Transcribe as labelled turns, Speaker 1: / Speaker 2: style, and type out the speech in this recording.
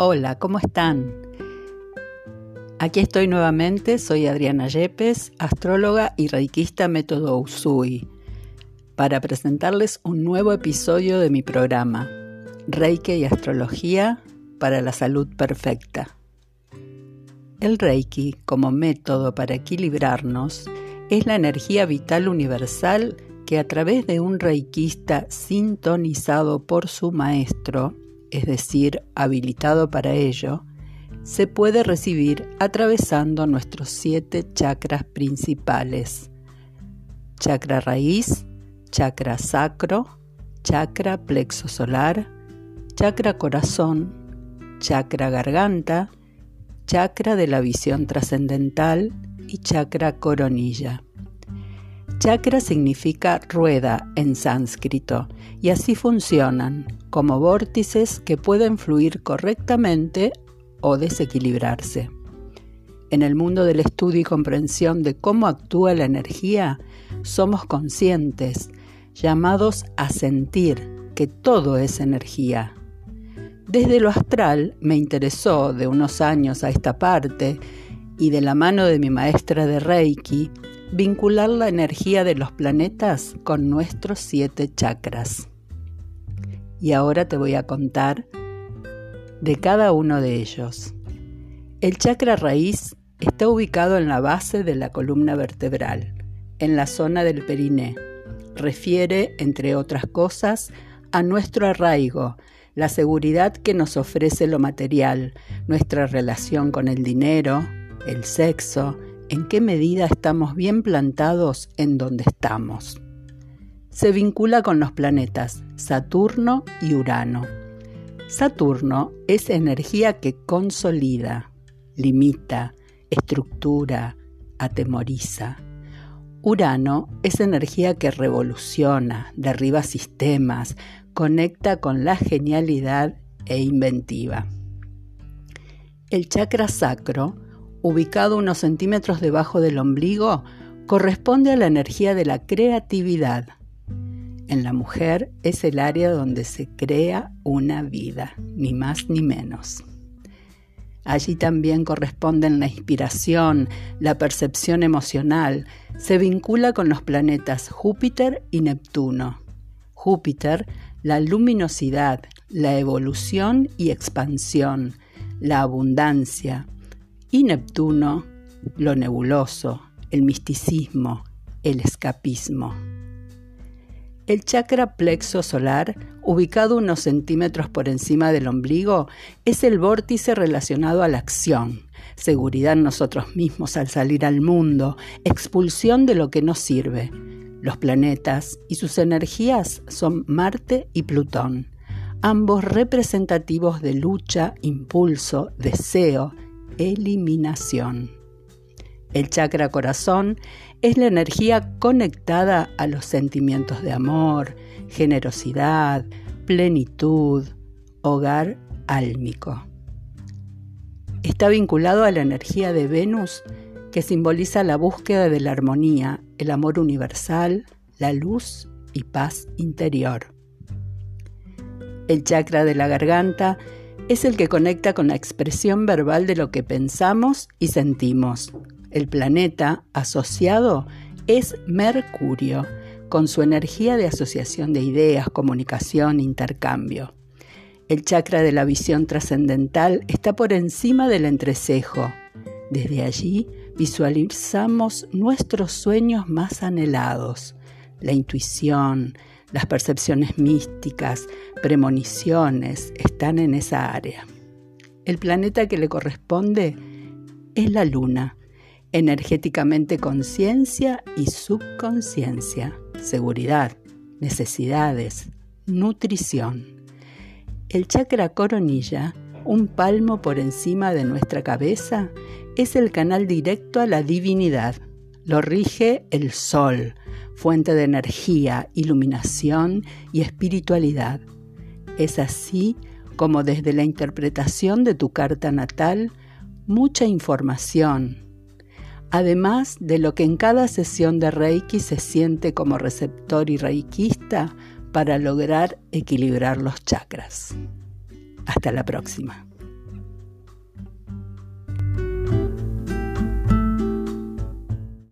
Speaker 1: Hola, ¿cómo están? Aquí estoy nuevamente, soy Adriana Yepes, astróloga y reikista método Usui, para presentarles un nuevo episodio de mi programa, Reiki y Astrología para la Salud Perfecta. El Reiki, como método para equilibrarnos, es la energía vital universal que a través de un reikista sintonizado por su maestro, es decir, habilitado para ello, se puede recibir atravesando nuestros siete chakras principales. Chakra raíz, chakra sacro, chakra plexo solar, chakra corazón, chakra garganta, chakra de la visión trascendental y chakra coronilla. Chakra significa rueda en sánscrito y así funcionan como vórtices que pueden fluir correctamente o desequilibrarse. En el mundo del estudio y comprensión de cómo actúa la energía, somos conscientes, llamados a sentir que todo es energía. Desde lo astral me interesó de unos años a esta parte y de la mano de mi maestra de Reiki, vincular la energía de los planetas con nuestros siete chakras. Y ahora te voy a contar de cada uno de ellos. El chakra raíz está ubicado en la base de la columna vertebral, en la zona del periné. Refiere, entre otras cosas, a nuestro arraigo, la seguridad que nos ofrece lo material, nuestra relación con el dinero, el sexo, en qué medida estamos bien plantados en donde estamos. Se vincula con los planetas Saturno y Urano. Saturno es energía que consolida, limita, estructura, atemoriza. Urano es energía que revoluciona, derriba sistemas, conecta con la genialidad e inventiva. El chakra sacro ubicado unos centímetros debajo del ombligo, corresponde a la energía de la creatividad. En la mujer es el área donde se crea una vida, ni más ni menos. Allí también corresponden la inspiración, la percepción emocional. Se vincula con los planetas Júpiter y Neptuno. Júpiter, la luminosidad, la evolución y expansión, la abundancia, y Neptuno, lo nebuloso, el misticismo, el escapismo. El chakra plexo solar, ubicado unos centímetros por encima del ombligo, es el vórtice relacionado a la acción, seguridad en nosotros mismos al salir al mundo, expulsión de lo que no sirve. Los planetas y sus energías son Marte y Plutón, ambos representativos de lucha, impulso, deseo, eliminación. El chakra corazón es la energía conectada a los sentimientos de amor, generosidad, plenitud, hogar álmico. Está vinculado a la energía de Venus que simboliza la búsqueda de la armonía, el amor universal, la luz y paz interior. El chakra de la garganta es el que conecta con la expresión verbal de lo que pensamos y sentimos. El planeta asociado es Mercurio, con su energía de asociación de ideas, comunicación, intercambio. El chakra de la visión trascendental está por encima del entrecejo. Desde allí visualizamos nuestros sueños más anhelados, la intuición, las percepciones místicas, premoniciones están en esa área. El planeta que le corresponde es la luna, energéticamente conciencia y subconsciencia, seguridad, necesidades, nutrición. El chakra coronilla, un palmo por encima de nuestra cabeza, es el canal directo a la divinidad. Lo rige el sol, fuente de energía, iluminación y espiritualidad. Es así como desde la interpretación de tu carta natal, mucha información, además de lo que en cada sesión de Reiki se siente como receptor y reikista para lograr equilibrar los chakras. Hasta la próxima.